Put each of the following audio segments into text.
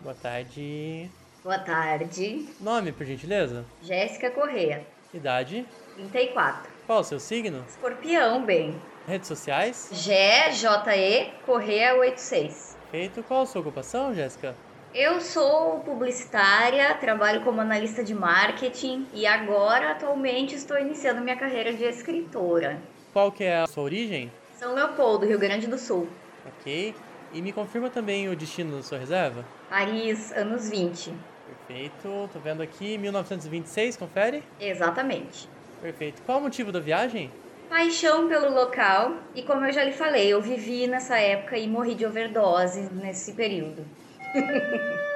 Boa tarde. Boa tarde. Nome, por gentileza? Jéssica Correia, Idade? 34. Qual o seu signo? Escorpião, bem. Redes sociais? G-J-E Correia 86. Feito. Qual a sua ocupação, Jéssica? Eu sou publicitária, trabalho como analista de marketing e agora, atualmente, estou iniciando minha carreira de escritora. Qual que é a sua origem? São Leopoldo, Rio Grande do Sul. Ok. E me confirma também o destino da sua reserva? Paris, anos 20. Perfeito. Tô vendo aqui, 1926, confere? Exatamente. Perfeito. Qual o motivo da viagem? Paixão pelo local e, como eu já lhe falei, eu vivi nessa época e morri de overdose nesse período.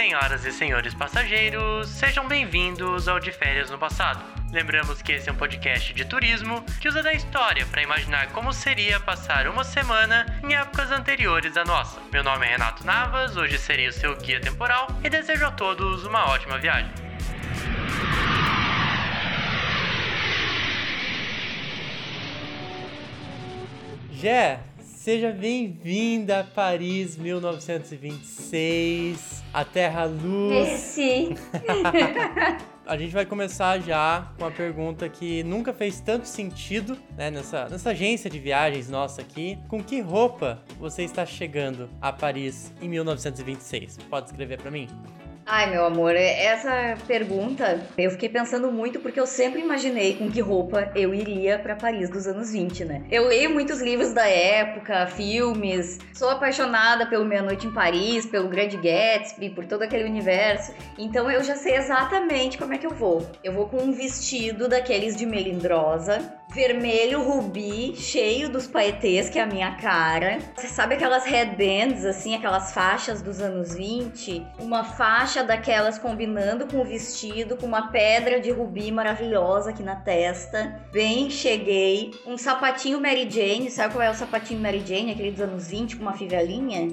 Senhoras e senhores passageiros, sejam bem-vindos ao De Férias no Passado. Lembramos que esse é um podcast de turismo que usa da história para imaginar como seria passar uma semana em épocas anteriores à nossa. Meu nome é Renato Navas, hoje serei o seu guia temporal e desejo a todos uma ótima viagem. Jé, seja bem-vinda a Paris 1926, a Terra Luz. Esse. A gente vai começar já com uma pergunta que nunca fez tanto sentido, né, nessa, nessa agência de viagens nossa aqui. Com que roupa você está chegando a Paris em 1926? Pode escrever para mim? Ai, meu amor, essa pergunta eu fiquei pensando muito porque eu sempre imaginei com que roupa eu iria para Paris dos anos 20, né? Eu leio muitos livros da época, filmes, sou apaixonada pelo Meia Noite em Paris, pelo Grande Gatsby, por todo aquele universo, então eu já sei exatamente como é que eu vou. Eu vou com um vestido daqueles de melindrosa, vermelho rubi, cheio dos paetês, que é a minha cara. Você sabe aquelas headbands, assim, aquelas faixas dos anos 20? Uma faixa daquelas combinando com o vestido, com uma pedra de rubi maravilhosa aqui na testa. Bem, cheguei. Um sapatinho Mary Jane, sabe qual é o sapatinho Mary Jane? Aquele dos anos 20 com uma fivelinha?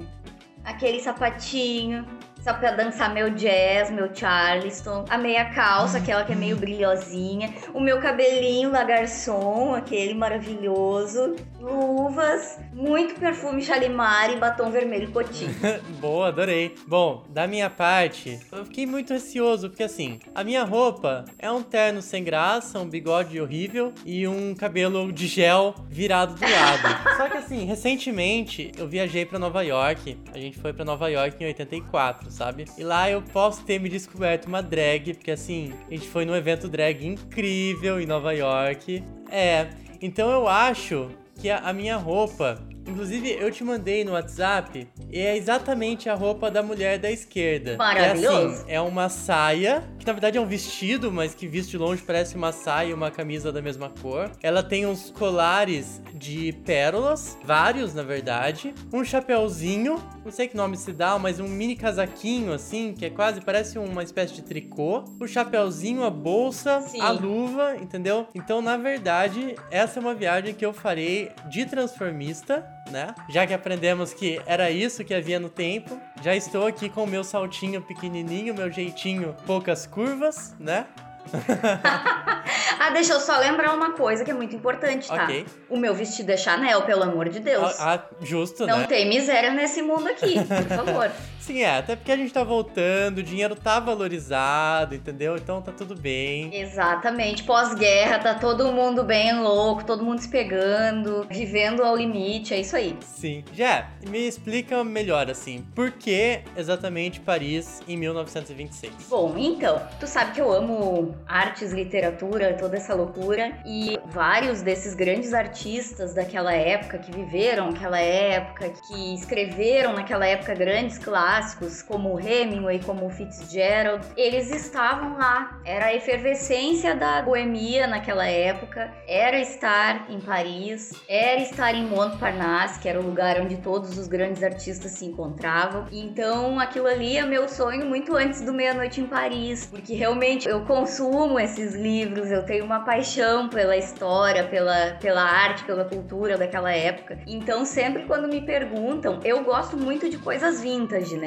Aquele sapatinho só pra dançar meu jazz, meu charleston, a meia calça, aquela que é meio brilhosinha, o meu cabelinho la garçom, aquele maravilhoso, luvas, muito perfume Chalimar e batom vermelho cotinho. Boa, adorei. Bom, da minha parte, eu fiquei muito receoso, porque assim, a minha roupa é um terno sem graça, um bigode horrível e um cabelo de gel virado do lado. Só que assim, recentemente eu viajei para Nova York, a gente foi para Nova York em 84, sabe? E lá eu posso ter me descoberto uma drag, porque assim, a gente foi num evento drag incrível em Nova York. É, então eu acho que a, a minha roupa Inclusive, eu te mandei no WhatsApp e é exatamente a roupa da mulher da esquerda. Maravilhoso. É assim, é uma saia, que na verdade é um vestido, mas que visto de longe parece uma saia e uma camisa da mesma cor. Ela tem uns colares de pérolas, vários na verdade, um chapéuzinho, não sei que nome se dá, mas um mini casaquinho assim, que é quase parece uma espécie de tricô. O chapéuzinho, a bolsa, Sim. a luva, entendeu? Então, na verdade, essa é uma viagem que eu farei de transformista né? Já que aprendemos que era isso que havia no tempo, já estou aqui com o meu saltinho pequenininho, meu jeitinho poucas curvas, né? ah, deixa eu só lembrar uma coisa que é muito importante, tá? Ok. O meu vestido é Chanel, pelo amor de Deus. Ah, ah, justo, Não né? tem miséria nesse mundo aqui, por favor. Sim, é, até porque a gente tá voltando, o dinheiro tá valorizado, entendeu? Então tá tudo bem. Exatamente. Pós-guerra, tá todo mundo bem louco, todo mundo se pegando, vivendo ao limite, é isso aí. Sim. Já, me explica melhor assim, por que exatamente Paris em 1926? Bom, então, tu sabe que eu amo artes, literatura, toda essa loucura, e vários desses grandes artistas daquela época que viveram aquela época, que escreveram naquela época grandes clássicos, como Hemingway, como Fitzgerald, eles estavam lá. Era a efervescência da boemia naquela época, era estar em Paris, era estar em Montparnasse, que era o lugar onde todos os grandes artistas se encontravam. Então, aquilo ali é meu sonho muito antes do Meia-Noite em Paris, porque realmente eu consumo esses livros, eu tenho uma paixão pela história, pela, pela arte, pela cultura daquela época. Então, sempre quando me perguntam, eu gosto muito de coisas vintage, né?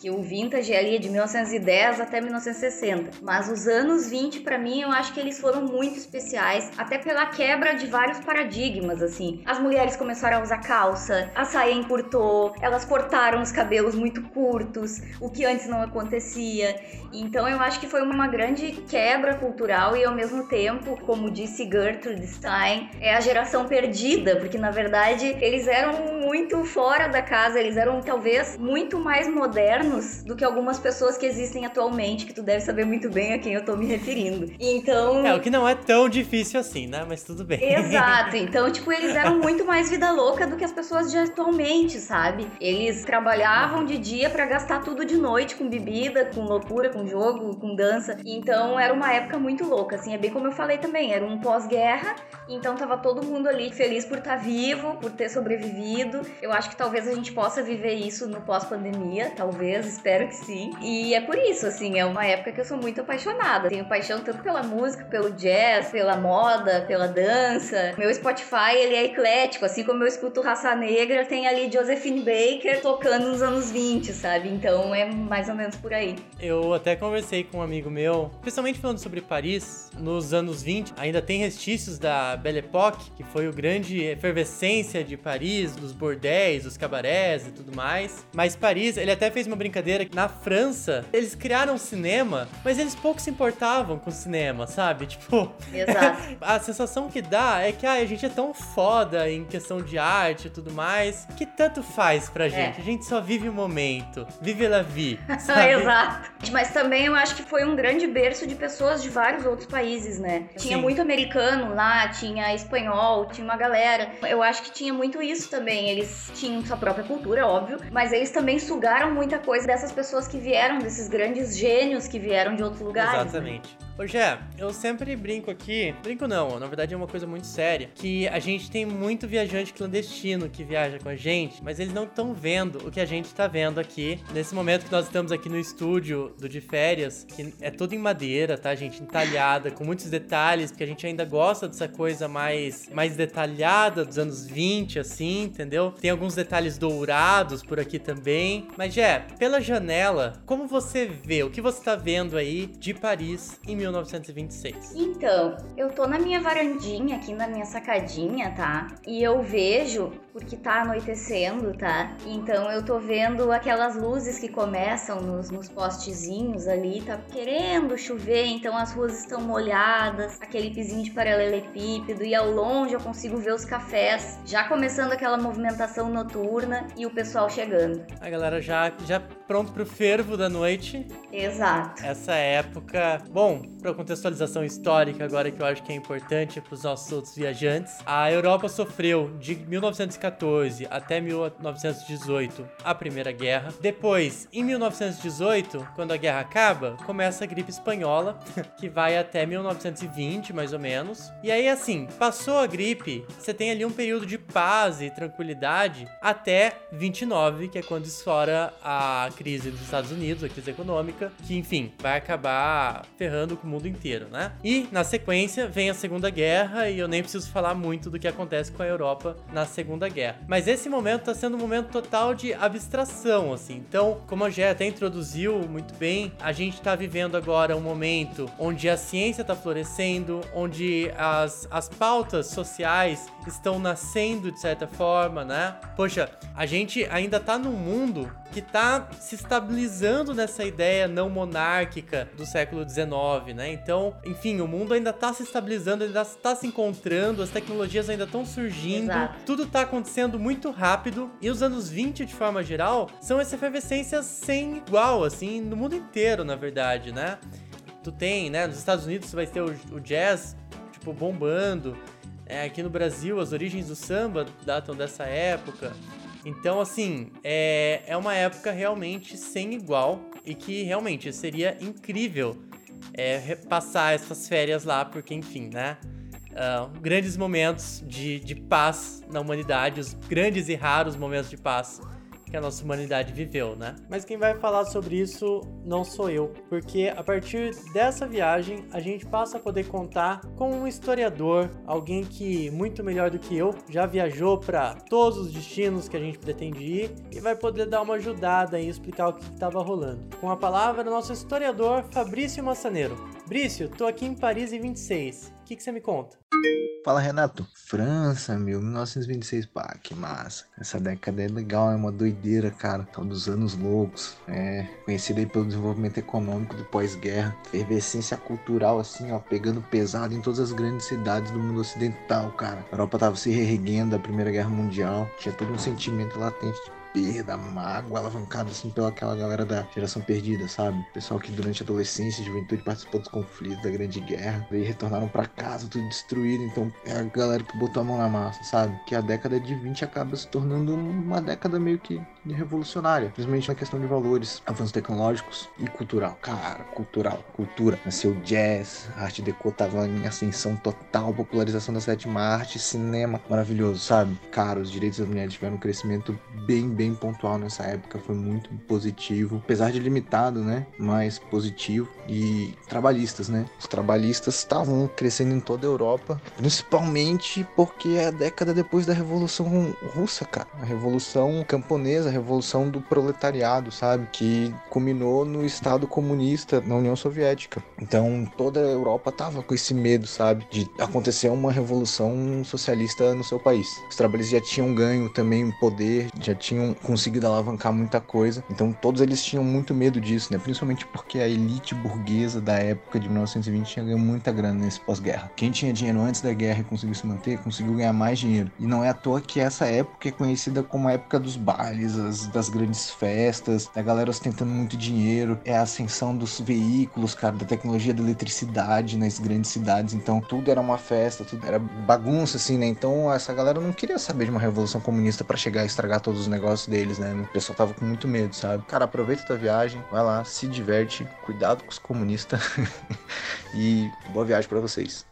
Que o vintage ali é de 1910 até 1960. Mas os anos 20, para mim, eu acho que eles foram muito especiais, até pela quebra de vários paradigmas, assim. As mulheres começaram a usar calça, a saia encurtou, elas cortaram os cabelos muito curtos, o que antes não acontecia. Então eu acho que foi uma grande quebra cultural e ao mesmo tempo, como disse Gertrude Stein, é a geração perdida, porque na verdade eles eram muito fora da casa, eles eram talvez muito mais modernos do que algumas pessoas que existem atualmente, que tu deve saber muito bem a quem eu tô me referindo. Então. É, o que não é tão difícil assim, né? Mas tudo bem. Exato. Então, tipo, eles eram muito mais vida louca do que as pessoas de atualmente, sabe? Eles trabalhavam de dia para gastar tudo de noite com bebida, com loucura, com jogo, com dança. Então era uma época muito louca, assim, é bem como eu falei também, era um pós-guerra, então tava todo mundo ali feliz por estar tá vivo, por ter sobrevivido. Eu acho que talvez a gente possa viver isso no pós-pandemia, talvez, espero que sim. E é por isso, assim, é uma época que eu sou muito apaixonada. Tenho paixão tanto pela música, pelo jazz, pela moda, pela dança. Meu Spotify, ele é eclético, assim como eu escuto Raça Negra, tem ali Josephine Baker tocando nos anos 20, sabe? Então é mais ou menos por aí. Eu até conversei com um amigo meu, especialmente falando sobre Paris, nos anos 20, ainda tem restícios da Belle Époque, que foi o grande efervescência de Paris, dos bordéis, dos cabarés e tudo mais. Mas Paris, ele até fez uma brincadeira que na França, eles criaram cinema, mas eles pouco se importavam com cinema, sabe? Tipo, Exato. a sensação que dá é que ah, a gente é tão foda em questão de arte e tudo mais, que tanto faz pra é. gente. É. A gente só vive o momento, vive la vie, sabe? Exato. Mas também eu acho que foi um grande berço de pessoas de vários outros países, né? Tinha Sim. muito americano lá, tinha espanhol, tinha uma galera. Eu acho que tinha muito isso também. Eles tinham sua própria cultura, óbvio, mas eles também sugaram muita coisa dessas pessoas que vieram, desses grandes gênios que vieram de outros lugares. Né? Exatamente. Né? Ô Jé, eu sempre brinco aqui, brinco não, na verdade é uma coisa muito séria, que a gente tem muito viajante clandestino que viaja com a gente, mas eles não estão vendo o que a gente tá vendo aqui, nesse momento que nós estamos aqui no estúdio do de férias, que é tudo em madeira, tá, gente? Entalhada, com muitos detalhes, porque a gente ainda gosta dessa coisa mais, mais detalhada dos anos 20, assim, entendeu? Tem alguns detalhes dourados por aqui também. Mas, Jé, pela janela, como você vê, o que você tá vendo aí de Paris em 1926? Então, eu tô na minha varandinha aqui na minha sacadinha, tá? E eu vejo, porque tá anoitecendo, tá? Então eu tô vendo aquelas luzes que começam nos, nos postezinhos ali, tá querendo chover, então as ruas estão molhadas, aquele pisinho de paralelepípedo, e ao longe eu consigo ver os cafés, já começando aquela movimentação noturna e o pessoal chegando. A galera já, já pronto pro fervo da noite. Exato. Essa época, bom, para contextualização histórica agora que eu acho que é importante para os nossos outros viajantes, a Europa sofreu de 1914 até 1918 a Primeira Guerra. Depois, em 1918, quando a guerra acaba, começa a gripe espanhola, que vai até 1920 mais ou menos. E aí assim, passou a gripe, você tem ali um período de paz e tranquilidade até 29, que é quando estoura a crise dos Estados Unidos, a crise econômica, que enfim, vai acabar ferrando com o mundo inteiro, né? E na sequência vem a Segunda Guerra e eu nem preciso falar muito do que acontece com a Europa na Segunda Guerra. Mas esse momento tá sendo um momento total de abstração, assim. Então, como a Gé até introduziu muito bem, a gente tá vivendo agora um momento onde a ciência tá florescendo, onde as, as pautas sociais estão nascendo de certa forma, né? Poxa, a gente ainda tá num mundo que tá se estabilizando nessa ideia não monárquica do século XIX, né? Então, enfim, o mundo ainda tá se estabilizando, ainda está se encontrando, as tecnologias ainda estão surgindo, Exato. tudo tá acontecendo muito rápido e os anos 20, de forma geral, são essa efervescência sem igual, assim, no mundo inteiro, na verdade, né? Tu tem, né, nos Estados Unidos você vai ter o, o jazz, tipo, bombando, é, aqui no Brasil, as origens do samba datam dessa época. Então, assim, é, é uma época realmente sem igual e que realmente seria incrível é, passar essas férias lá, porque, enfim, né? Uh, grandes momentos de, de paz na humanidade, os grandes e raros momentos de paz que a nossa humanidade viveu, né? Mas quem vai falar sobre isso não sou eu, porque a partir dessa viagem a gente passa a poder contar com um historiador, alguém que muito melhor do que eu já viajou para todos os destinos que a gente pretende ir e vai poder dar uma ajudada e explicar o que estava rolando. Com a palavra, nosso historiador Fabrício Massaneiro. Brício, tô aqui em Paris em 26. O que, que você me conta? Fala Renato, França, meu, 1926, pá, que massa. Essa década é legal, é uma doideira, cara. Tal dos anos loucos, é conhecida aí pelo desenvolvimento econômico do pós-guerra, efervescência cultural, assim, ó, pegando pesado em todas as grandes cidades do mundo ocidental, cara. A Europa tava se reerguendo da Primeira Guerra Mundial, tinha todo um sentimento latente de perda, mágoa alavancada assim pelaquela galera da geração perdida, sabe? Pessoal que durante a adolescência e juventude participou dos conflitos da Grande Guerra, e retornaram para casa tudo destruído, então é a galera que botou a mão na massa, sabe? Que a década de 20 acaba se tornando uma década meio que revolucionária, principalmente na questão de valores, avanços tecnológicos e cultural. Cara, cultural, cultura. Nasceu jazz, a arte deco tava em ascensão total, popularização da sétima arte, cinema maravilhoso, sabe? Cara, os direitos das mulheres tiveram um crescimento bem, bem pontual nessa época, foi muito positivo, apesar de limitado, né? Mas positivo. E trabalhistas, né? Os trabalhistas estavam crescendo em toda a Europa, principalmente porque é a década depois da Revolução Russa, cara. A Revolução Camponesa, a Revolução do Proletariado, sabe? Que culminou no Estado comunista na União Soviética. Então toda a Europa tava com esse medo, sabe? De acontecer uma revolução socialista no seu país. Os trabalhistas já tinham ganho também poder, já tinham conseguido alavancar muita coisa. Então todos eles tinham muito medo disso, né? Principalmente porque a elite burguesa da época de 1920 tinha ganho muita grana nesse pós-guerra. Quem tinha dinheiro antes da guerra e conseguiu se manter, conseguiu ganhar mais dinheiro. E não é à toa que essa época é conhecida como a época dos bailes, das, grandes festas, da galera ostentando muito dinheiro, é a ascensão dos veículos, cara, da tecnologia da eletricidade nas grandes cidades. Então tudo era uma festa, tudo era bagunça, assim, né? Então essa galera não queria saber de uma revolução comunista para chegar e estragar todos os negócios deles, né? O pessoal tava com muito medo, sabe? Cara, aproveita tua viagem, vai lá, se diverte, cuidado com os comunistas e boa viagem para vocês.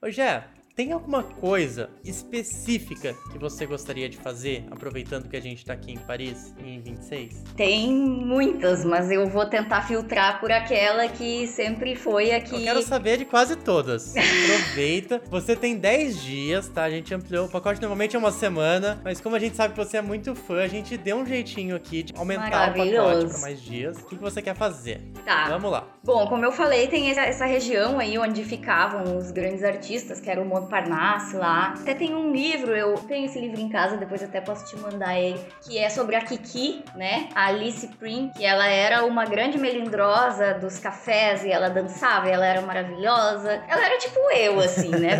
Ô Jé, tem alguma coisa específica que você gostaria de fazer, aproveitando que a gente tá aqui em Paris, em 26? Tem muitas, mas eu vou tentar filtrar por aquela que sempre foi aqui. Eu quero saber de quase todas. Aproveita. Você tem 10 dias, tá? A gente ampliou. O pacote normalmente é uma semana, mas como a gente sabe que você é muito fã, a gente deu um jeitinho aqui de aumentar o pacote pra mais dias. O que você quer fazer? Tá. Vamos lá. Bom, como eu falei, tem essa região aí onde ficavam os grandes artistas, que era o Montparnasse lá. Até tem um livro, eu tenho esse livro em casa, depois até posso te mandar ele, que é sobre a Kiki, né? A Alice Prim, que ela era uma grande melindrosa dos cafés e ela dançava, e ela era maravilhosa. Ela era tipo eu, assim, né?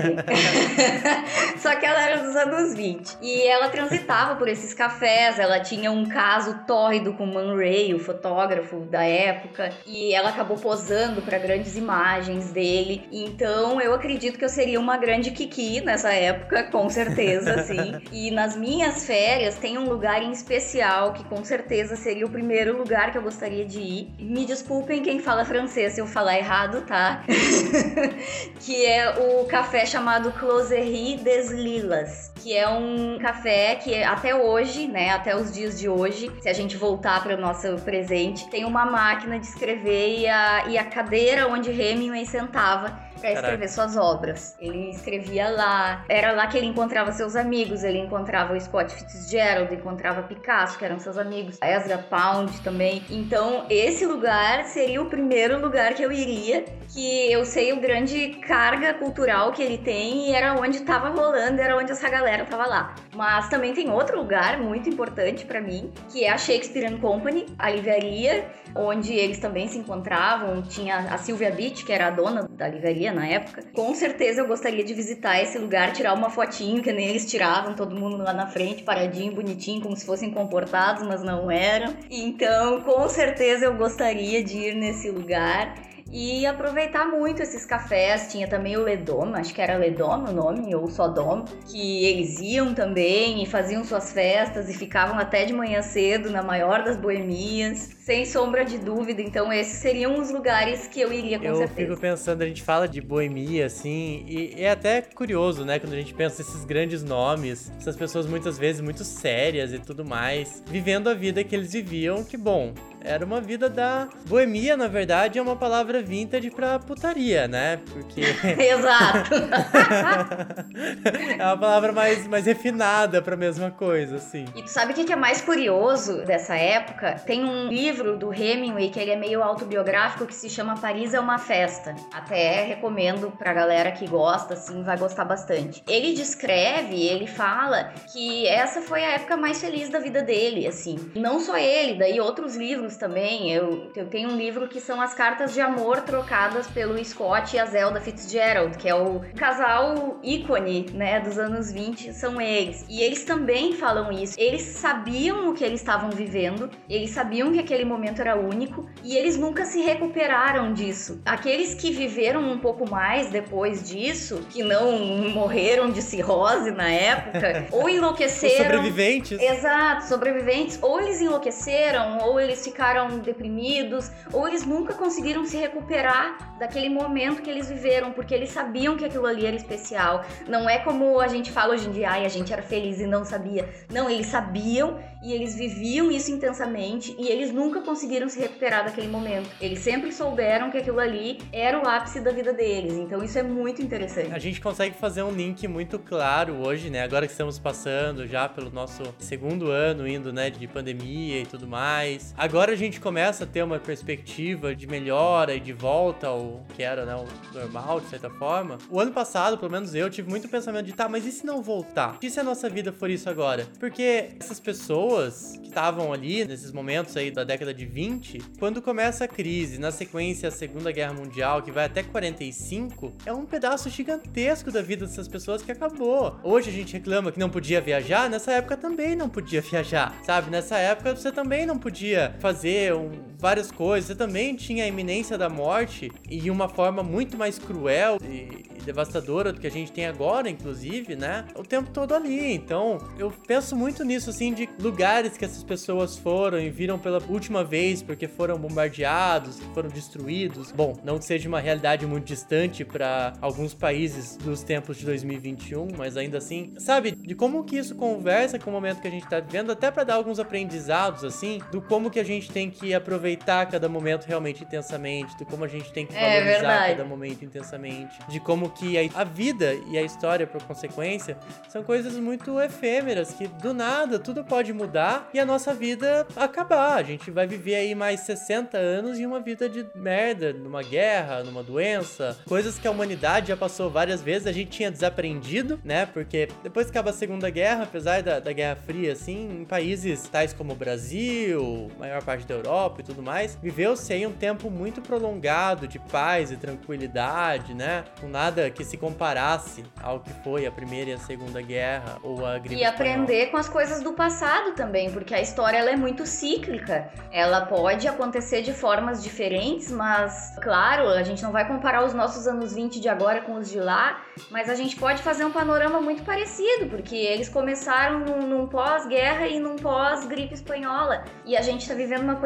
Só que ela era dos anos 20. E ela transitava por esses cafés, ela tinha um caso tórrido com Man Ray, o fotógrafo da época, e ela acabou posando para grandes imagens dele. Então eu acredito que eu seria uma grande Kiki nessa época, com certeza, assim. E nas minhas férias tem um lugar em especial que com certeza seria o primeiro lugar que eu gostaria de ir. Me desculpem quem fala francês se eu falar errado, tá? que é o café chamado Closerie des Lilas, que é um café que até hoje, né, até os dias de hoje, se a gente voltar para o nosso presente, tem uma máquina de escrever e a, e a cadeira onde Hemingway sentava para escrever suas obras. Ele escrevia lá, era lá que ele encontrava seus amigos, ele encontrava o Scott Fitzgerald, encontrava Picasso, que eram seus amigos, Ezra Pound também. Então, esse lugar seria o primeiro lugar que eu iria, que eu sei o grande carga cultural que ele tem e era onde estava rolando, era onde essa galera tava lá. Mas também tem outro lugar muito importante para mim, que é a Shakespeare Company, a livraria, onde eles também se encontravam. Tinha a Sylvia Beach, que era a dona da livraria na época. Com certeza eu gostaria de visitar esse lugar, tirar uma fotinho, que nem eles tiravam, todo mundo lá na frente, paradinho, bonitinho, como se fossem comportados, mas não eram. Então, com certeza eu gostaria de ir nesse lugar. E aproveitar muito esses cafés. Tinha também o Ledom, acho que era Ledom o nome, ou Sodom, que eles iam também e faziam suas festas e ficavam até de manhã cedo na maior das boemias. Sem sombra de dúvida, então esses seriam os lugares que eu iria com eu certeza. Eu fico pensando, a gente fala de boemia, assim, e é até curioso, né, quando a gente pensa esses grandes nomes, essas pessoas muitas vezes muito sérias e tudo mais, vivendo a vida que eles viviam, que bom, era uma vida da boemia, na verdade, é uma palavra vintage pra putaria, né? Porque. Exato! é uma palavra mais, mais refinada pra mesma coisa, assim. E tu sabe o que é mais curioso dessa época? Tem um livro do Hemingway que ele é meio autobiográfico que se chama Paris é uma Festa. Até recomendo pra galera que gosta, assim, vai gostar bastante. Ele descreve, ele fala que essa foi a época mais feliz da vida dele, assim. Não só ele, daí outros livros livros também. Eu, eu tenho um livro que são as cartas de amor trocadas pelo Scott e a Zelda Fitzgerald, que é o casal ícone, né, dos anos 20, são eles. E eles também falam isso. Eles sabiam o que eles estavam vivendo, eles sabiam que aquele momento era único e eles nunca se recuperaram disso. Aqueles que viveram um pouco mais depois disso, que não morreram de cirrose na época, ou enlouqueceram. Os sobreviventes. Exato, sobreviventes. Ou eles enlouqueceram, ou eles ficaram ficaram deprimidos ou eles nunca conseguiram se recuperar daquele momento que eles viveram, porque eles sabiam que aquilo ali era especial. Não é como a gente fala hoje em dia, ai, a gente era feliz e não sabia. Não, eles sabiam e eles viviam isso intensamente e eles nunca conseguiram se recuperar daquele momento. Eles sempre souberam que aquilo ali era o ápice da vida deles. Então isso é muito interessante. A gente consegue fazer um link muito claro hoje, né? Agora que estamos passando já pelo nosso segundo ano indo, né, de pandemia e tudo mais. Agora a gente começa a ter uma perspectiva de melhora e de volta ao que era né, o normal, de certa forma. O ano passado, pelo menos eu, tive muito pensamento de, tá, mas e se não voltar? E se a nossa vida for isso agora? Porque essas pessoas que estavam ali nesses momentos aí da década de 20, quando começa a crise, na sequência a Segunda Guerra Mundial, que vai até 45, é um pedaço gigantesco da vida dessas pessoas que acabou. Hoje a gente reclama que não podia viajar, nessa época também não podia viajar, sabe? Nessa época você também não podia fazer um, várias coisas. Você também tinha a iminência da morte e uma forma muito mais cruel e, devastadora do que a gente tem agora, inclusive, né? O tempo todo ali. Então, eu penso muito nisso, assim, de lugares que essas pessoas foram e viram pela última vez porque foram bombardeados, foram destruídos. Bom, não que seja uma realidade muito distante para alguns países dos tempos de 2021, mas ainda assim, sabe, de como que isso conversa com o momento que a gente tá vivendo, até para dar alguns aprendizados, assim, do como que a gente tem que aproveitar cada momento realmente intensamente, de como a gente tem que é valorizar é cada momento intensamente, de como que a, vida e a história, por consequência, são coisas muito efêmeras, que do nada tudo pode mudar e a nossa vida acabar. A gente vai viver aí mais 60 anos em uma vida de merda, numa guerra, numa doença, coisas que a humanidade já passou várias vezes, a gente tinha desaprendido, né? Porque depois que acaba a Segunda Guerra, apesar da, da Guerra Fria, assim, em países tais como o Brasil, maior parte parte da Europa e tudo mais, viveu-se aí um tempo muito prolongado de paz e tranquilidade, né? Com nada que se comparasse ao que foi a Primeira e a Segunda Guerra ou a gripe E aprender com as coisas do passado também, porque a história ela é muito cíclica. Ela pode acontecer de formas diferentes, mas claro, a gente não vai comparar os nossos anos 20 de agora com os de lá, mas a gente pode fazer um panorama muito parecido, porque eles começaram num, num pós-guerra e num pós-gripe espanhola. E a gente tá vivendo uma uma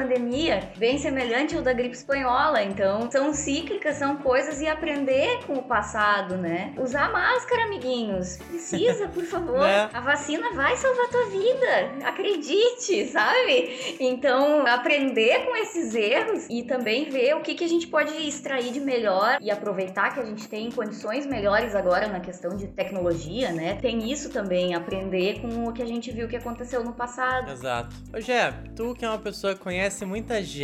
pandemia bem semelhante ao da gripe espanhola. Então, são cíclicas, são coisas e aprender com o passado, né? Usar máscara, amiguinhos. Precisa, por favor. Né? A vacina vai salvar tua vida. Acredite, sabe? Então, aprender com esses erros e também ver o que, que a gente pode extrair de melhor e aproveitar que a gente tem condições melhores agora na questão de tecnologia, né? Tem isso também, aprender com o que a gente viu que aconteceu no passado. Exato. Ô, Gé, tu que é uma pessoa que conhece conhece muita gente,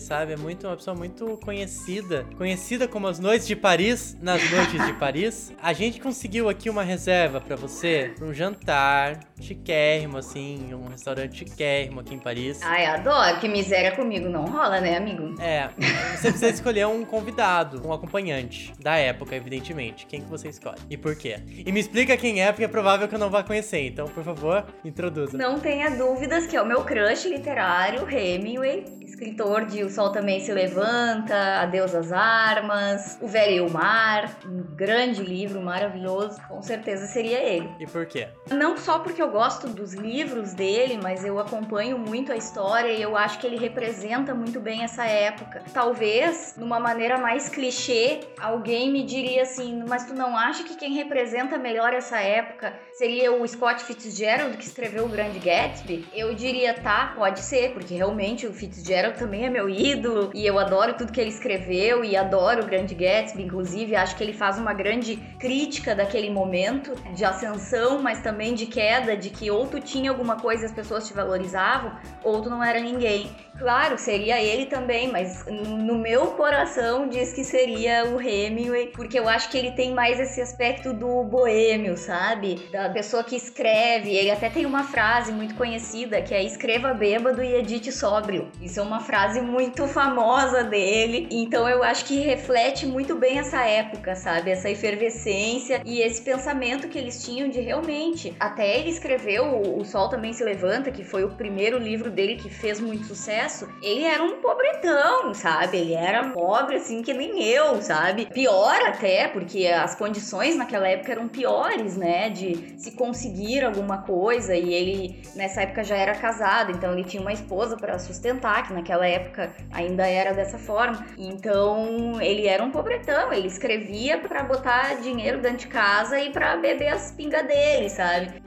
sabe? É muito, uma pessoa muito conhecida. Conhecida como as noites de Paris, nas noites de Paris. A gente conseguiu aqui uma reserva para você, pra um jantar chiquérrimo, assim, um restaurante chiquérrimo aqui em Paris. Ai, adoro. Que miséria comigo não rola, né, amigo? É. Você precisa escolher um convidado, um acompanhante da época, evidentemente. Quem que você escolhe? E por quê? E me explica quem é, porque é provável que eu não vá conhecer. Então, por favor, introduza. Não tenha dúvidas que é o meu crush literário, Hemingway escritor de O Sol Também Se Levanta, Adeus às Armas, O Velho e o Mar, um grande livro maravilhoso, com certeza seria ele. E por quê? Não só porque eu gosto dos livros dele, mas eu acompanho muito a história e eu acho que ele representa muito bem essa época. Talvez, numa maneira mais clichê, alguém me diria assim: mas tu não acha que quem representa melhor essa época seria o Scott Fitzgerald que escreveu O Grande Gatsby? Eu diria, tá, pode ser, porque realmente o Fitzgerald também é meu ídolo e eu adoro tudo que ele escreveu e adoro O Grande Gatsby, inclusive acho que ele faz uma grande crítica daquele momento de ascensão, mas também de queda, de que ou tu tinha alguma coisa e as pessoas te valorizavam, ou tu não era ninguém. Claro, seria ele também, mas no meu coração diz que seria o Hemingway, porque eu acho que ele tem mais esse aspecto do boêmio, sabe? Da pessoa que escreve. Ele até tem uma frase muito conhecida que é escreva bêbado e edite sóbrio. Isso é uma frase muito famosa dele. Então eu acho que reflete muito bem essa época, sabe? Essa efervescência e esse pensamento que eles tinham de realmente. Até ele escreveu O Sol Também Se Levanta, que foi o primeiro livro dele que fez muito sucesso. Ele era um pobretão, sabe? Ele era pobre assim que nem eu, sabe? Pior até, porque as condições naquela época eram piores, né? De se conseguir alguma coisa e ele nessa época já era casado, então ele tinha uma esposa para sustentar, que naquela época ainda era dessa forma. Então ele era um pobretão, ele escrevia para botar dinheiro dentro de casa e para beber as pingas dele, sabe?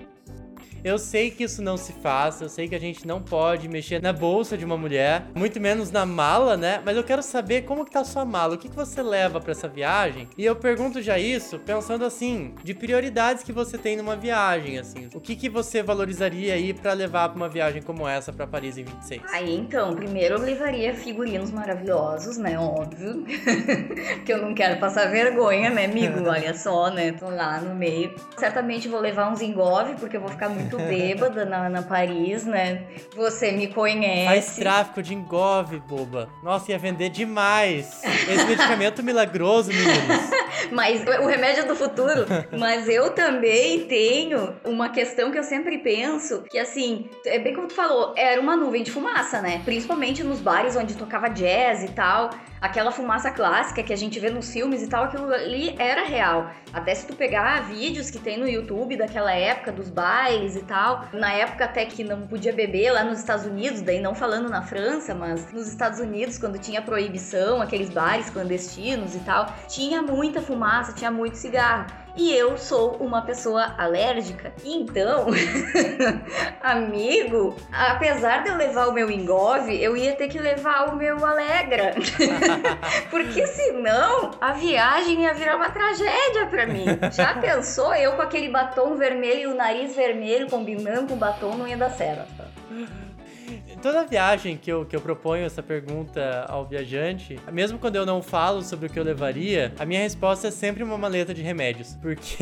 Eu sei que isso não se faz, eu sei que a gente não pode mexer na bolsa de uma mulher, muito menos na mala, né? Mas eu quero saber como que tá a sua mala, o que, que você leva para essa viagem? E eu pergunto já isso pensando assim, de prioridades que você tem numa viagem, assim. O que que você valorizaria aí para levar para uma viagem como essa para Paris em 26? Aí então, primeiro eu levaria figurinos maravilhosos, né? Óbvio. que eu não quero passar vergonha, né, amigo? Olha só, né? Tô lá no meio. Certamente vou levar uns engove, porque eu vou ficar muito muito bêbada na, na Paris, né? Você me conhece. Faz tráfico de engove, boba. Nossa, ia vender demais. Esse medicamento milagroso, meninos. Mas o remédio é do futuro. Mas eu também tenho uma questão que eu sempre penso, que assim, é bem como tu falou, era uma nuvem de fumaça, né? Principalmente nos bares onde tocava jazz e tal aquela fumaça clássica que a gente vê nos filmes e tal, aquilo ali era real. Até se tu pegar vídeos que tem no YouTube daquela época, dos bailes e tal, na época até que não podia beber lá nos Estados Unidos, daí não falando na França, mas nos Estados Unidos, quando tinha proibição, aqueles bares clandestinos e tal, tinha muita fumaça, tinha muito cigarro e eu sou uma pessoa alérgica. Então, amigo, apesar de eu levar o meu engove, eu ia ter que levar o meu Alegra. Porque senão a viagem ia virar uma tragédia para mim. Já pensou eu com aquele batom vermelho e o nariz vermelho combinando com o batom não ia dar certo toda viagem que eu, que eu proponho essa pergunta ao viajante, mesmo quando eu não falo sobre o que eu levaria, a minha resposta é sempre uma maleta de remédios. Porque.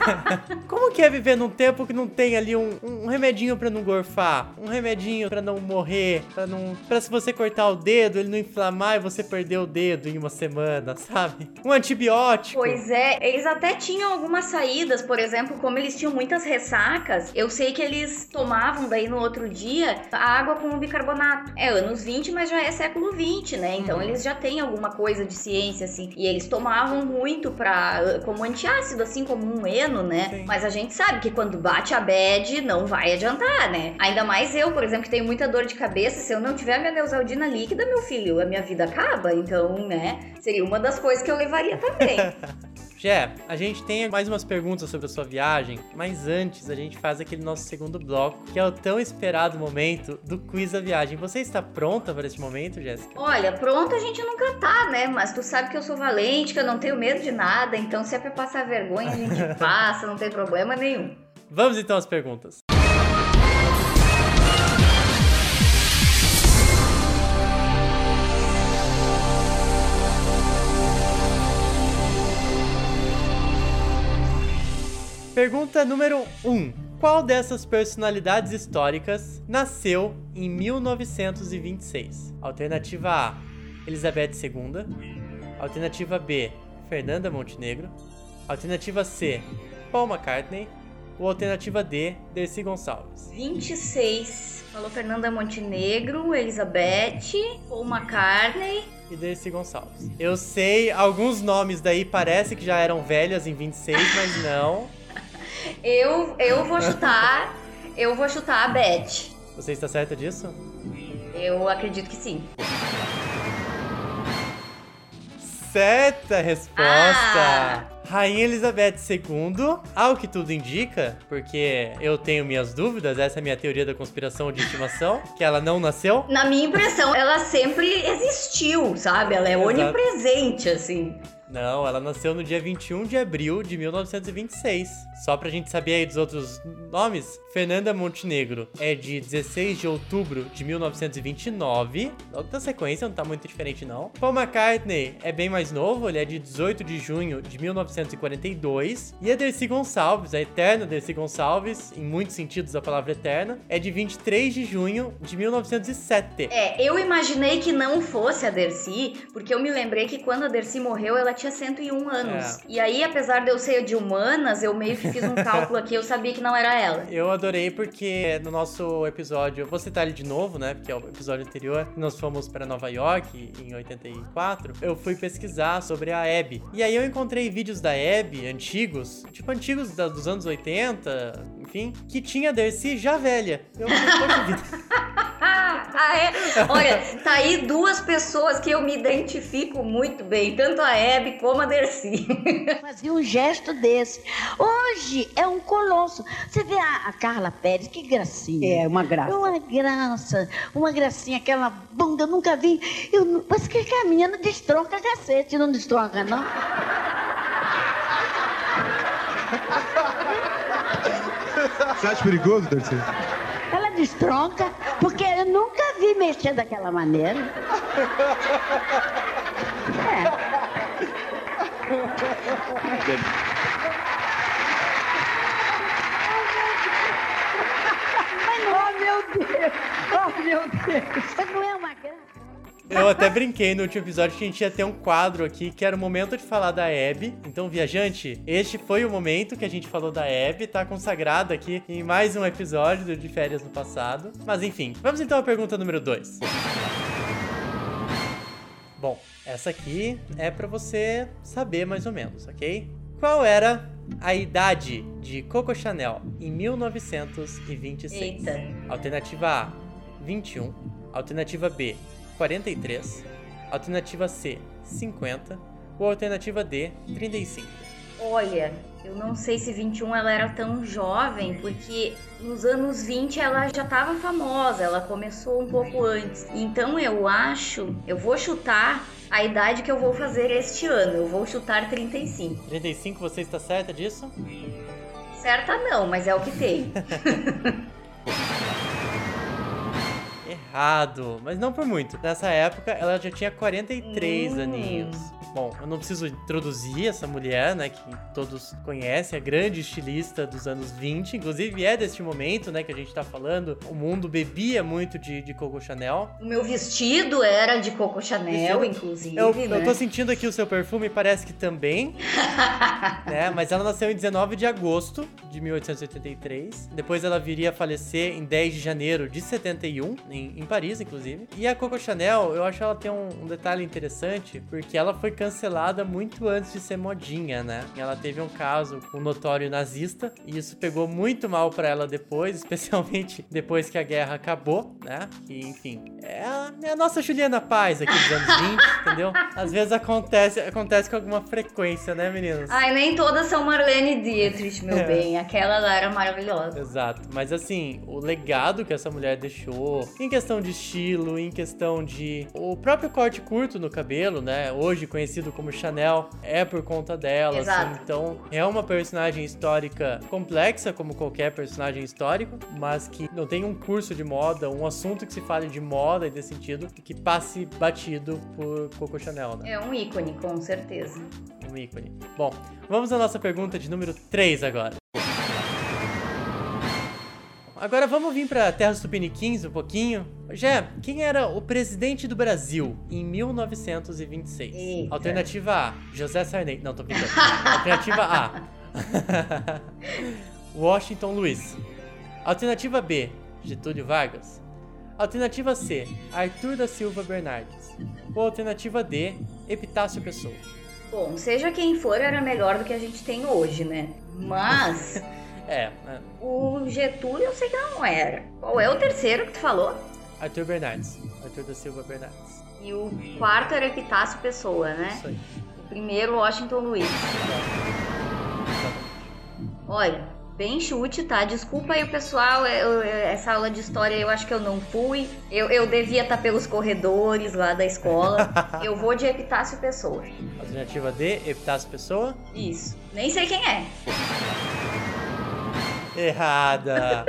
como que é viver num tempo que não tem ali um, um remedinho para não gorfar? Um remedinho para não morrer? para não. para se você cortar o dedo, ele não inflamar e você perder o dedo em uma semana, sabe? Um antibiótico. Pois é, eles até tinham algumas saídas, por exemplo, como eles tinham muitas ressacas, eu sei que eles tomavam daí no outro dia a água água com bicarbonato. É anos 20, mas já é século 20, né? Então uhum. eles já têm alguma coisa de ciência, assim. E eles tomavam muito pra, como antiácido, assim como um eno, né? Sim. Mas a gente sabe que quando bate a bad, não vai adiantar, né? Ainda mais eu, por exemplo, que tenho muita dor de cabeça. Se eu não tiver a minha Neusaldina líquida, meu filho, a minha vida acaba. Então, né? Seria uma das coisas que eu levaria também. Jé, a gente tem mais umas perguntas sobre a sua viagem, mas antes a gente faz aquele nosso segundo bloco, que é o tão esperado momento do quiz da viagem. Você está pronta para esse momento, Jéssica? Olha, pronta a gente nunca tá, né? Mas tu sabe que eu sou valente, que eu não tenho medo de nada, então se é pra passar vergonha, a gente passa, não tem problema nenhum. Vamos então às perguntas. Pergunta número 1. Um. Qual dessas personalidades históricas nasceu em 1926? Alternativa A: Elizabeth II. Alternativa B: Fernanda Montenegro. Alternativa C: Paul McCartney. Ou alternativa D, Dercy Gonçalves? 26. Falou Fernanda Montenegro, Elizabeth, Paul McCartney. E Dercy Gonçalves. Eu sei, alguns nomes daí parece que já eram velhas em 26, mas não. Eu, eu vou chutar. eu vou chutar a Beth. Você está certa disso? Eu acredito que sim. Certa resposta! Ah! Rainha Elizabeth II, ao que tudo indica, porque eu tenho minhas dúvidas, essa é a minha teoria da conspiração de estimação, que ela não nasceu. Na minha impressão, ela sempre existiu, sabe? Ela é Exato. onipresente, assim. Não, ela nasceu no dia 21 de abril de 1926. Só pra gente saber aí dos outros nomes, Fernanda Montenegro é de 16 de outubro de 1929. Logo da sequência, não tá muito diferente não. Paul McCartney é bem mais novo, ele é de 18 de junho de 1942. E a Dercy Gonçalves, a eterna Dercy Gonçalves, em muitos sentidos da palavra eterna, é de 23 de junho de 1907. É, eu imaginei que não fosse a Dercy, porque eu me lembrei que quando a Dercy morreu, ela tinha 101 anos. É. E aí, apesar de eu ser de humanas, eu meio que fiz um cálculo aqui, eu sabia que não era ela. Eu adorei porque no nosso episódio, eu vou citar ele de novo, né? Porque é o episódio anterior, nós fomos para Nova York em 84. Eu fui pesquisar sobre a Abby. E aí eu encontrei vídeos da Abby antigos, tipo antigos dos anos 80, enfim, que tinha a Dercy já velha. Eu. Ah, é? Olha, tá aí duas pessoas que eu me identifico muito bem, tanto a Hebe como a Dercy. Fazia um gesto desse. Hoje é um colosso. Você vê a, a Carla Pérez, que gracinha. É, uma graça. Uma graça, uma gracinha, aquela bunda, eu nunca vi. Eu, parece que a menina destronca cacete, não destronca, não? Você acha perigoso, Darcy? Ela destronca, porque eu nunca vi mexer daquela maneira. Oh, meu Deus! Oh, meu Deus! Mas não é uma. Eu até brinquei no último episódio que a gente ia ter um quadro aqui que era o momento de falar da Abby. Então, viajante, este foi o momento que a gente falou da Abby, tá consagrado aqui em mais um episódio do De Férias no Passado. Mas enfim, vamos então à pergunta número 2. Bom, essa aqui é pra você saber mais ou menos, ok? Qual era a idade de Coco Chanel em 1926? Eita. Alternativa A, 21. Alternativa B, 43. Alternativa C, 50. Ou alternativa D, 35. Olha, eu não sei se 21 ela era tão jovem, porque nos anos 20 ela já estava famosa, ela começou um pouco antes. Então eu acho, eu vou chutar a idade que eu vou fazer este ano, eu vou chutar 35. 35, você está certa disso? Certa não, mas é o que tem. Errado, mas não por muito. Nessa época, ela já tinha 43 Hum. aninhos. Bom, eu não preciso introduzir essa mulher, né, que todos conhecem, a grande estilista dos anos 20, inclusive é deste momento, né, que a gente tá falando. O mundo bebia muito de, de Coco Chanel. O meu vestido era de Coco Chanel, Vestido- inclusive, Eu, né? eu tô sentindo aqui o seu perfume, parece que também, né? Mas ela nasceu em 19 de agosto de 1883. Depois ela viria a falecer em 10 de janeiro de 71, em, em Paris, inclusive. E a Coco Chanel, eu acho ela tem um, um detalhe interessante, porque ela foi cancelada muito antes de ser modinha, né? Ela teve um caso com um notório nazista, e isso pegou muito mal pra ela depois, especialmente depois que a guerra acabou, né? E, enfim, é a, é a nossa Juliana Paz aqui dos anos 20, entendeu? Às vezes acontece, acontece com alguma frequência, né, meninos? Ai, nem todas são Marlene Dietrich, meu É. bem. Aquela lá era maravilhosa. Exato, mas assim, o legado que essa mulher deixou, em questão de estilo, em questão de. O próprio corte curto no cabelo, né? Hoje conhecido como Chanel, é por conta dela, assim. Então, é uma personagem histórica complexa, como qualquer personagem histórico, mas que não tem um curso de moda, um assunto que se fale de moda e desse sentido, que passe batido por Coco Chanel, né? É um ícone, com certeza. Um ícone. Bom, vamos à nossa pergunta de número 3 agora. Agora vamos vir para Terras Tupiniquins um pouquinho. Jé, quem era o presidente do Brasil em 1926? Eita. Alternativa A, José Sarney. Não, tô brincando. Alternativa A. Washington Luiz. Alternativa B, Getúlio Vargas. Alternativa C, Arthur da Silva Bernardes. Ou alternativa D, Epitácio Pessoa. Bom, seja quem for, era melhor do que a gente tem hoje, né? Mas É, é, o Getúlio eu sei que não era. Qual é o terceiro que tu falou? Arthur Bernardes. Arthur da Silva Bernardes. E o quarto era Epitácio Pessoa, né? Isso aí. O primeiro, Washington Luiz. Olha, bem chute, tá? Desculpa aí, pessoal. eu- eu- essa aula de história eu acho que eu não fui. Eu, eu devia estar pelos corredores lá da escola. eu vou de Epitácio Pessoa. Alternativa D, Epitácio Pessoa. Isso. Nem sei quem é. Errada!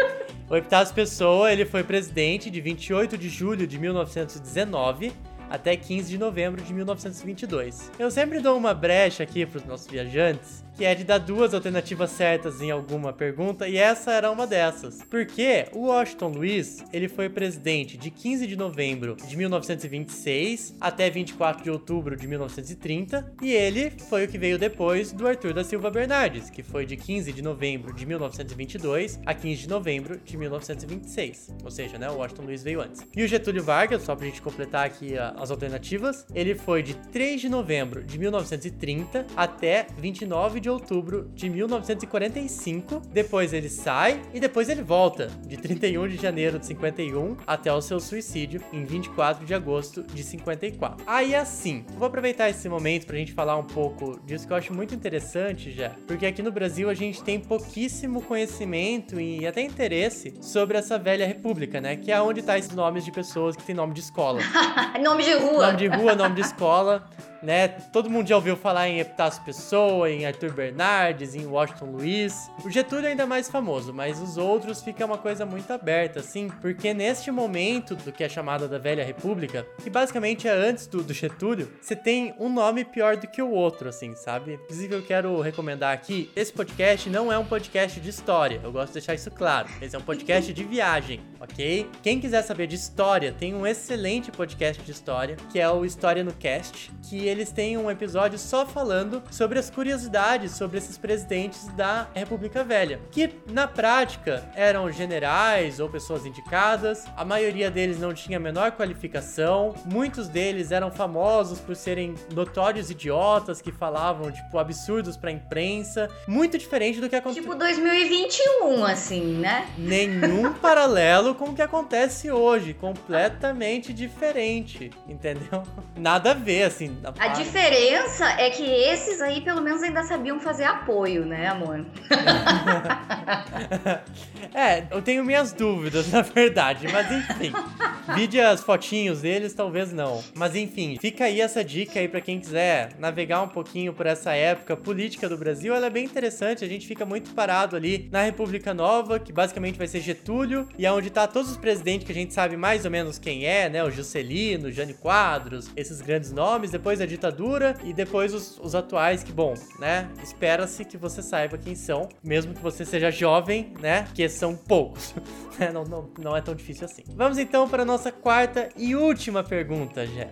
O Epitácio Pessoa, ele foi presidente de 28 de julho de 1919 até 15 de novembro de 1922. Eu sempre dou uma brecha aqui para os nossos viajantes, que é de dar duas alternativas certas em alguma pergunta, e essa era uma dessas. Porque o Washington Luiz, ele foi presidente de 15 de novembro de 1926 até 24 de outubro de 1930, e ele foi o que veio depois do Arthur da Silva Bernardes, que foi de 15 de novembro de 1922 a 15 de novembro de 1926. Ou seja, né, o Washington Luiz veio antes. E o Getúlio Vargas, só pra gente completar aqui a- as alternativas, ele foi de 3 de novembro de 1930 até 29 de outubro de 1945. Depois ele sai e depois ele volta, de 31 de janeiro de 51 até o seu suicídio em 24 de agosto de 54. Aí assim, vou aproveitar esse momento pra gente falar um pouco disso que eu acho muito interessante já, porque aqui no Brasil a gente tem pouquíssimo conhecimento e até interesse sobre essa velha república, né? Que é onde tá esses nomes de pessoas que têm nome de escola. Nome de rua. Nome de rua, nome de escola, né? Todo mundo já ouviu falar em Epitácio Pessoa, em Arthur Bernardes, em Washington Luiz. O Getúlio é ainda mais famoso, mas os outros fica uma coisa muito aberta, assim, porque neste momento do que é chamada da Velha República, que basicamente é antes do, do Getúlio, você tem um nome pior do que o outro, assim, sabe? Inclusive, eu quero recomendar aqui: esse podcast não é um podcast de história, eu gosto de deixar isso claro. Esse é um podcast de viagem, ok? Quem quiser saber de história, tem um excelente podcast de história, que é o História no Cast, que eles têm um episódio só falando sobre as curiosidades sobre esses presidentes da República Velha, que na prática eram generais ou pessoas indicadas, a maioria deles não tinha a menor qualificação, muitos deles eram famosos por serem notórios idiotas que falavam, tipo, absurdos pra imprensa, muito diferente do que aconteceu. Tipo 2021, assim, né? Nenhum paralelo com o que acontece hoje, completamente diferente, entendeu? Nada a ver, assim. A diferença é que esses aí, pelo menos, ainda sabiam fazer apoio, né, amor? é, eu tenho minhas dúvidas, na verdade, mas enfim. Vide as fotinhos deles, talvez não. Mas enfim, fica aí essa dica aí pra quem quiser navegar um pouquinho por essa época política do Brasil. Ela é bem interessante, a gente fica muito parado ali na República Nova, que basicamente vai ser Getúlio, e é onde tá todos os presidentes que a gente sabe mais ou menos quem é, né? O Juscelino, Jânio Quadros, esses grandes nomes, depois a ditadura e depois os, os atuais que, bom, né? Espera-se que você saiba quem são, mesmo que você seja jovem, né? Que são poucos. né, não, não, não é tão difícil assim. Vamos então para a nossa quarta e última pergunta, Gé.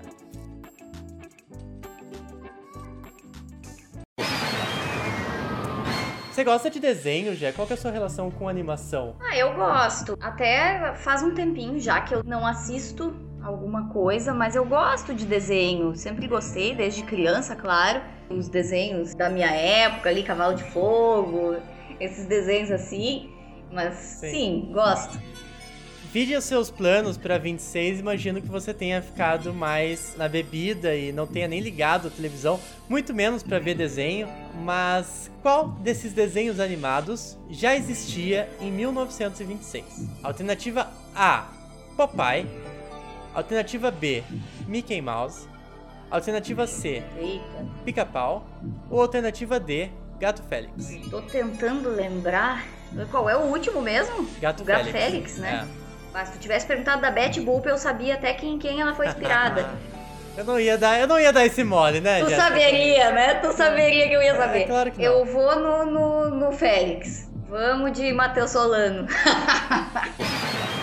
Você gosta de desenho, Gé? Qual é a sua relação com animação? Ah, eu gosto. Até faz um tempinho já que eu não assisto alguma coisa, mas eu gosto de desenho. Sempre gostei, desde criança, claro. Os desenhos da minha época ali, Cavalo de Fogo, esses desenhos assim. Mas Sim. sim, gosto. Vide os seus planos para 26, imagino que você tenha ficado mais na bebida e não tenha nem ligado a televisão, muito menos para ver desenho, mas qual desses desenhos animados já existia em 1926? Alternativa A, Popeye. Alternativa B, Mickey Mouse. Alternativa C, Pica-Pau. Ou alternativa D, Gato Félix. tô tentando lembrar. Qual é o último mesmo? Gato, Gato Félix. Félix, né? É. Mas se tu tivesse perguntado da Betty Boop, eu sabia até quem, quem ela foi inspirada. Eu não ia dar, eu não ia dar esse mole, né? tu Jéssica? saberia, né? Tu saberia que eu ia saber. É, claro que não. Eu vou no, no, no Félix. Vamos de Matheus Solano.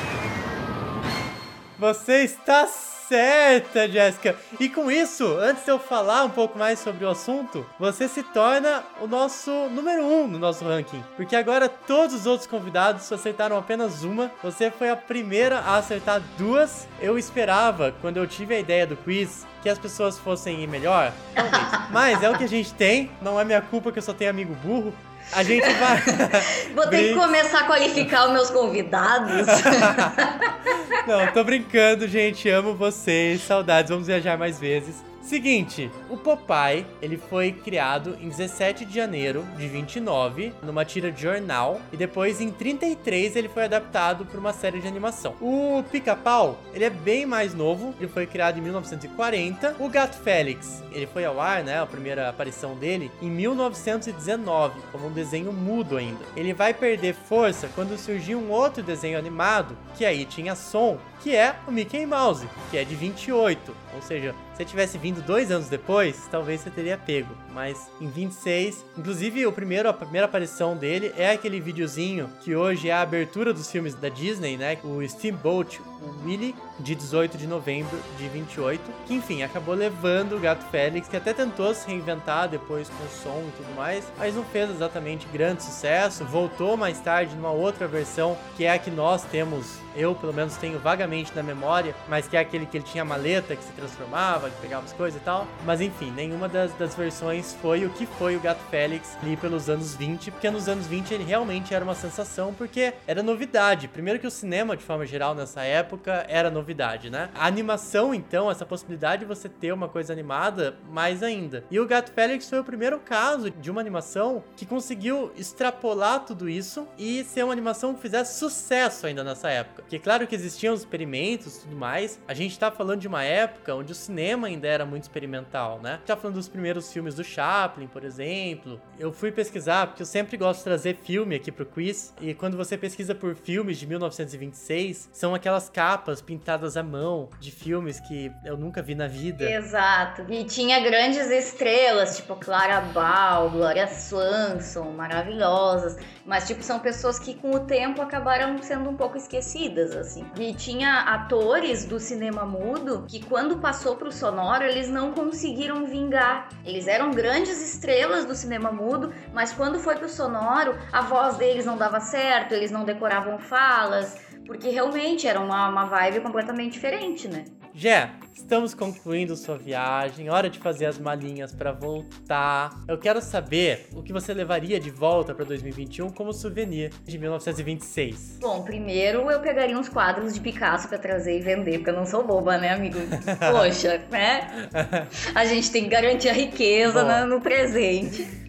Você está certa, Jéssica. E com isso, antes de eu falar um pouco mais sobre o assunto, você se torna o nosso número um no nosso ranking. Porque agora todos os outros convidados acertaram apenas uma. Você foi a primeira a acertar duas. Eu esperava, quando eu tive a ideia do quiz, que as pessoas fossem ir melhor. Talvez. Mas é o que a gente tem. Não é minha culpa que eu só tenho amigo burro. A gente vai. Vou ter que começar a qualificar os meus convidados. Não, tô brincando, gente. Amo vocês. Saudades. Vamos viajar mais vezes. Seguinte, o Popeye, ele foi criado em 17 de janeiro de 29, numa tira de jornal, e depois em 33 ele foi adaptado para uma série de animação. O Pica-Pau, ele é bem mais novo, ele foi criado em 1940. O Gato Félix, ele foi ao ar, né, a primeira aparição dele, em 1919, como um desenho mudo ainda. Ele vai perder força quando surgiu um outro desenho animado, que aí tinha som, que é o Mickey Mouse, que é de 28. Ou seja, se tivesse vindo dois anos depois, talvez você teria pego. Mas em 26, inclusive o primeiro, a primeira aparição dele é aquele videozinho que hoje é a abertura dos filmes da Disney, né? O Steamboat, o Willy, de 18 de novembro de 28. Que enfim, acabou levando o Gato Félix, que até tentou se reinventar depois com som e tudo mais, mas não fez exatamente grande sucesso. Voltou mais tarde numa outra versão, que é a que nós temos eu pelo menos tenho vagamente na memória, mas que é aquele que ele tinha maleta que se transformava, que pegava as coisas e tal. Mas enfim, nenhuma das, das versões foi o que foi o Gato Félix ali pelos anos 20, porque nos anos 20 ele realmente era uma sensação, porque era novidade. Primeiro que o cinema, de forma geral, nessa época, era novidade, né? A animação, então, essa possibilidade de você ter uma coisa animada, mais ainda. E o Gato Félix foi o primeiro caso de uma animação que conseguiu extrapolar tudo isso e ser uma animação que fizesse sucesso ainda nessa época. Porque claro que existiam os experimentos e tudo mais, a gente tá falando de uma época onde o cinema ainda era muito experimental, né? Tá falando dos primeiros filmes do Chaplin, por exemplo. Eu fui pesquisar, porque eu sempre gosto de trazer filme aqui pro quiz, e quando você pesquisa por filmes de 1926, são aquelas capas pintadas à mão de filmes que eu nunca vi na vida. Exato. E tinha grandes estrelas, tipo Clara Bow, Gloria Swanson, maravilhosas. Mas, tipo, são pessoas que com o tempo acabaram sendo um pouco esquecidas, assim. E tinha atores do cinema mudo que, quando passou pro sonoro, eles não conseguiram vingar. Eles eram grandes estrelas do cinema mudo, mas quando foi pro sonoro, a voz deles não dava certo, eles não decoravam falas. Porque realmente era uma, uma vibe completamente diferente, né? Jé, estamos concluindo sua viagem, hora de fazer as malinhas pra voltar. Eu quero saber o que você levaria de volta pra 2021 como souvenir de 1926. Bom, primeiro eu pegaria uns quadros de Picasso pra trazer e vender, porque eu não sou boba, né, amigo? Poxa, né? A gente tem que garantir a riqueza Bom. no presente.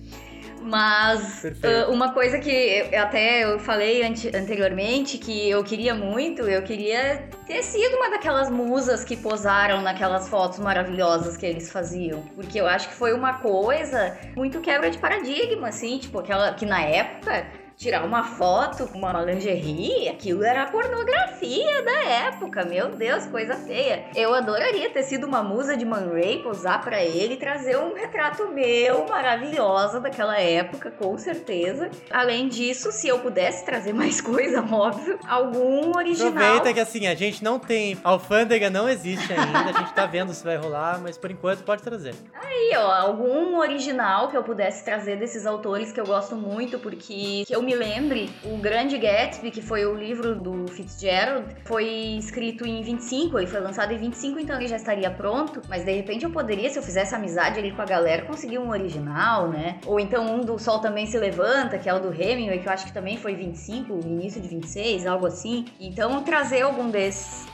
Mas uh, uma coisa que eu- até eu falei ante- anteriormente que eu queria muito, eu queria ter sido uma daquelas musas que posaram naquelas fotos maravilhosas que eles faziam. Porque eu acho que foi uma coisa muito quebra de paradigma, assim, tipo, aquela que na época tirar uma foto com uma lingerie, aquilo era a pornografia da época. Meu Deus, coisa feia. Eu adoraria ter sido uma musa de Man Ray, posar pra ele e trazer um retrato meu, maravilhosa daquela época, com certeza. Além disso, se eu pudesse trazer mais coisa, óbvio, algum original. Aproveita que assim, a gente não tem. A alfândega não existe ainda, a gente tá vendo se vai rolar, mas por enquanto pode trazer. Aí, ó, algum original que eu pudesse trazer desses autores que eu gosto muito, porque que eu me lembre, o Grande Gatsby, que foi o livro do Fitzgerald, foi escrito em 25, ele foi lançado em 25, então ele já estaria pronto, mas de repente eu poderia, se eu fizesse amizade ali com a galera, conseguir um original, né? Ou então um do Sol Também Se Levanta, que é o do Hemingway, que eu acho que também foi 25, início de 26, algo assim. Então trazer algum desses.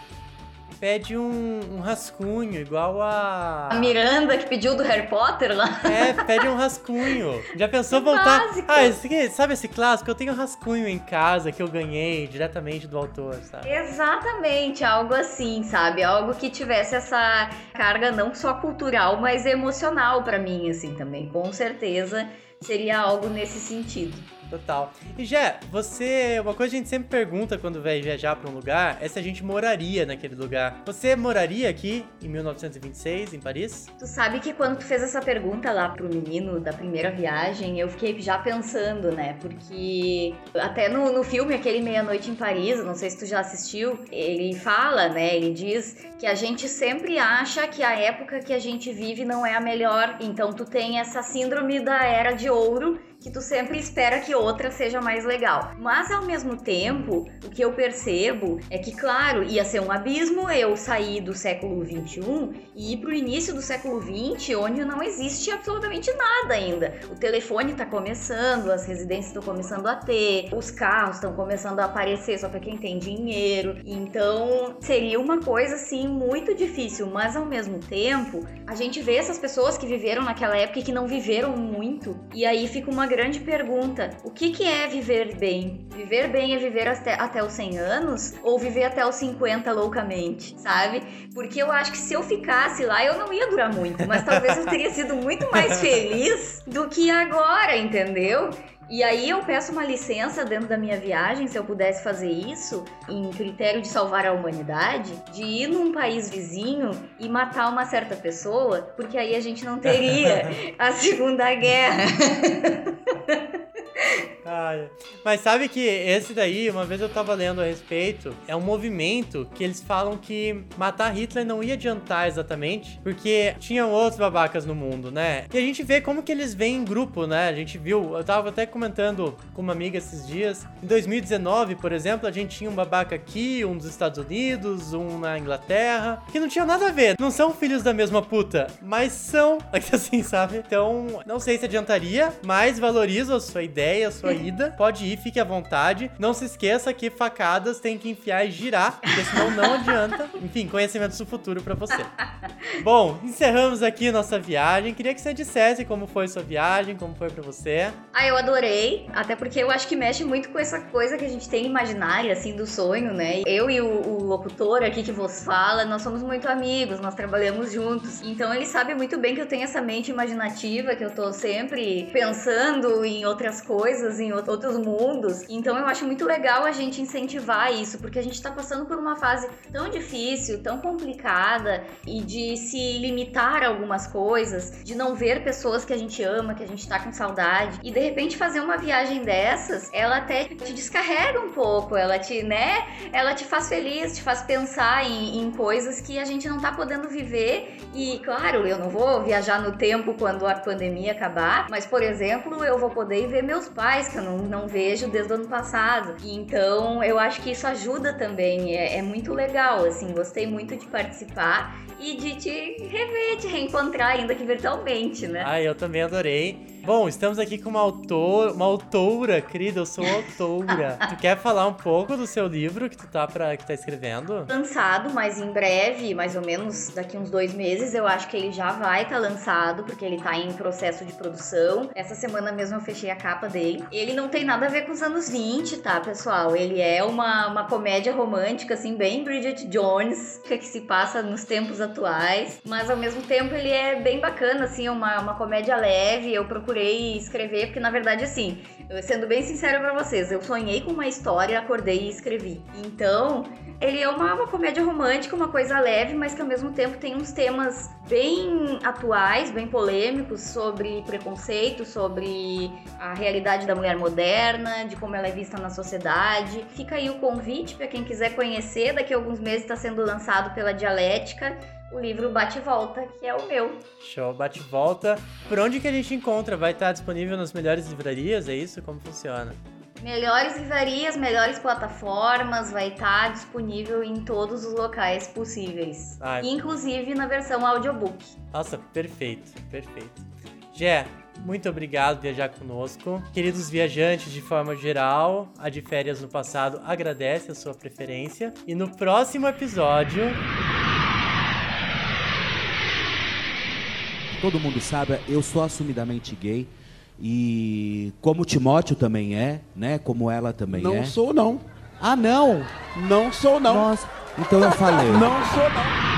Pede um, um rascunho, igual a. A Miranda, que pediu do Harry Potter lá. É, pede um rascunho. Já pensou Que voltar? básico. Ah, esse sabe esse clássico? Eu tenho um rascunho em casa que eu ganhei diretamente do autor, sabe? Exatamente, algo assim, sabe? Algo que tivesse essa carga não só cultural, mas emocional pra mim, assim, também. Com certeza seria algo nesse sentido. Total. E Jé, você. Uma coisa que a gente sempre pergunta quando vai viajar pra um lugar é se a gente moraria naquele lugar. Você moraria aqui em 1926, em Paris? Tu sabe que quando tu fez essa pergunta lá pro menino da primeira viagem, eu fiquei já pensando, né? Porque até no, no filme Aquele Meia-Noite em Paris, não sei se tu já assistiu, ele fala, né? Ele diz que a gente sempre acha que a época que a gente vive não é a melhor. Então tu tem essa síndrome da era de ouro que tu sempre espera que outra seja mais legal. Mas ao mesmo tempo, o que eu percebo é que, claro, ia ser um abismo eu sair do século 21 e ir pro início do século 20, onde não existe absolutamente nada ainda. O telefone tá começando, as residências estão começando a ter, os carros estão começando a aparecer só para quem tem dinheiro. Então, seria uma coisa assim muito difícil, mas ao mesmo tempo, a gente vê essas pessoas que viveram naquela época e que não viveram muito, e aí fica uma grande pergunta: o que, que é viver bem? Viver bem é viver até, até os 100 anos ou viver até os 50 loucamente, sabe? Porque eu acho que se eu ficasse lá, eu não ia durar muito, mas talvez eu teria sido muito mais feliz do que agora, entendeu? E aí eu peço uma licença dentro da minha viagem, se eu pudesse fazer isso, em critério de salvar a humanidade, de ir num país vizinho e matar uma certa pessoa, porque aí a gente não teria a Segunda Guerra. Ai, mas sabe que esse daí, uma vez eu tava lendo a respeito, é um movimento que eles falam que matar Hitler não ia adiantar exatamente, porque tinham outros babacas no mundo, né? E a gente vê como que eles vêm em grupo, né? A gente viu, eu tava até comentando com uma amiga esses dias, em 2019, por exemplo, a gente tinha um babaca aqui, um dos Estados Unidos, um na Inglaterra, que não tinha nada a ver. Não são filhos da mesma puta, mas são, assim, sabe? Então, não sei se adiantaria, mas valorizo a sua ideia, a sua ida. Pode ir, fique à vontade. Não se esqueça que facadas tem que enfiar e girar, porque senão não adianta. Enfim, conhecimentos do futuro para você. Bom, encerramos aqui nossa viagem. Queria que você dissesse como foi sua viagem, como foi para você. Ah, eu adorei, até porque eu acho que mexe muito com essa coisa que a gente tem imaginária, assim, do sonho, né? Eu e o, o locutor aqui que vos fala, nós somos muito amigos, nós trabalhamos juntos. Então ele sabe muito bem que eu tenho essa mente imaginativa, que eu tô sempre pensando em outras coisas, em outros mundos. Então eu acho muito legal a gente incentivar isso, porque a gente tá passando por uma fase tão difícil, tão complicada e de se limitar a algumas coisas, de não ver pessoas que a gente ama, que a gente tá com saudade. E de repente fazer uma viagem dessas, ela até te descarrega um pouco, ela te, né? Ela te faz feliz, te faz pensar em, em coisas que a gente não tá podendo viver. E claro, eu não vou viajar no tempo quando a pandemia acabar, mas por exemplo, eu vou poder ver meus pais, que eu não, não vejo desde o ano passado. Então eu acho que isso ajuda também, é, é muito legal, assim, gostei muito de participar e de te rever, te reencontrar, ainda que virtualmente, né? Ah, eu também adorei. Bom, estamos aqui com uma autora, uma autora, querida, eu sou autora. tu quer falar um pouco do seu livro que tu tá, pra, que tá escrevendo? Lançado, mas em breve, mais ou menos daqui uns dois meses, eu acho que ele já vai estar tá lançado, porque ele tá em processo de produção. Essa semana mesmo eu fechei a capa dele. Ele não tem nada a ver com os anos 20, tá, pessoal? Ele é uma, uma comédia romântica, assim, bem Bridget Jones, que se passa nos tempos atuais, mas ao mesmo tempo ele é bem bacana, assim, uma, uma comédia leve. Eu procurei escrever, porque na verdade, assim, sendo bem sincera para vocês, eu sonhei com uma história, acordei e escrevi. Então, ele é uma, uma comédia romântica, uma coisa leve, mas que ao mesmo tempo tem uns temas bem atuais, bem polêmicos sobre preconceito, sobre a realidade da mulher moderna, de como ela é vista na sociedade. Fica aí o convite para quem quiser conhecer. Daqui a alguns meses está sendo lançado pela Dialética o livro Bate e Volta, que é o meu. Show, Bate e Volta. Por onde que a gente encontra? Vai estar disponível nas melhores livrarias? É isso? Como funciona? Melhores livrarias, melhores plataformas, vai estar disponível em todos os locais possíveis. Inclusive na versão audiobook. Nossa, perfeito, perfeito. Jé, muito obrigado por viajar conosco. Queridos viajantes, de forma geral, a de férias no passado agradece a sua preferência. E no próximo episódio. Todo mundo sabe, eu sou assumidamente gay. E como Timóteo também é, né? Como ela também não é. Não sou, não. Ah, não? Não sou, não. Nossa, então eu falei. não sou, não.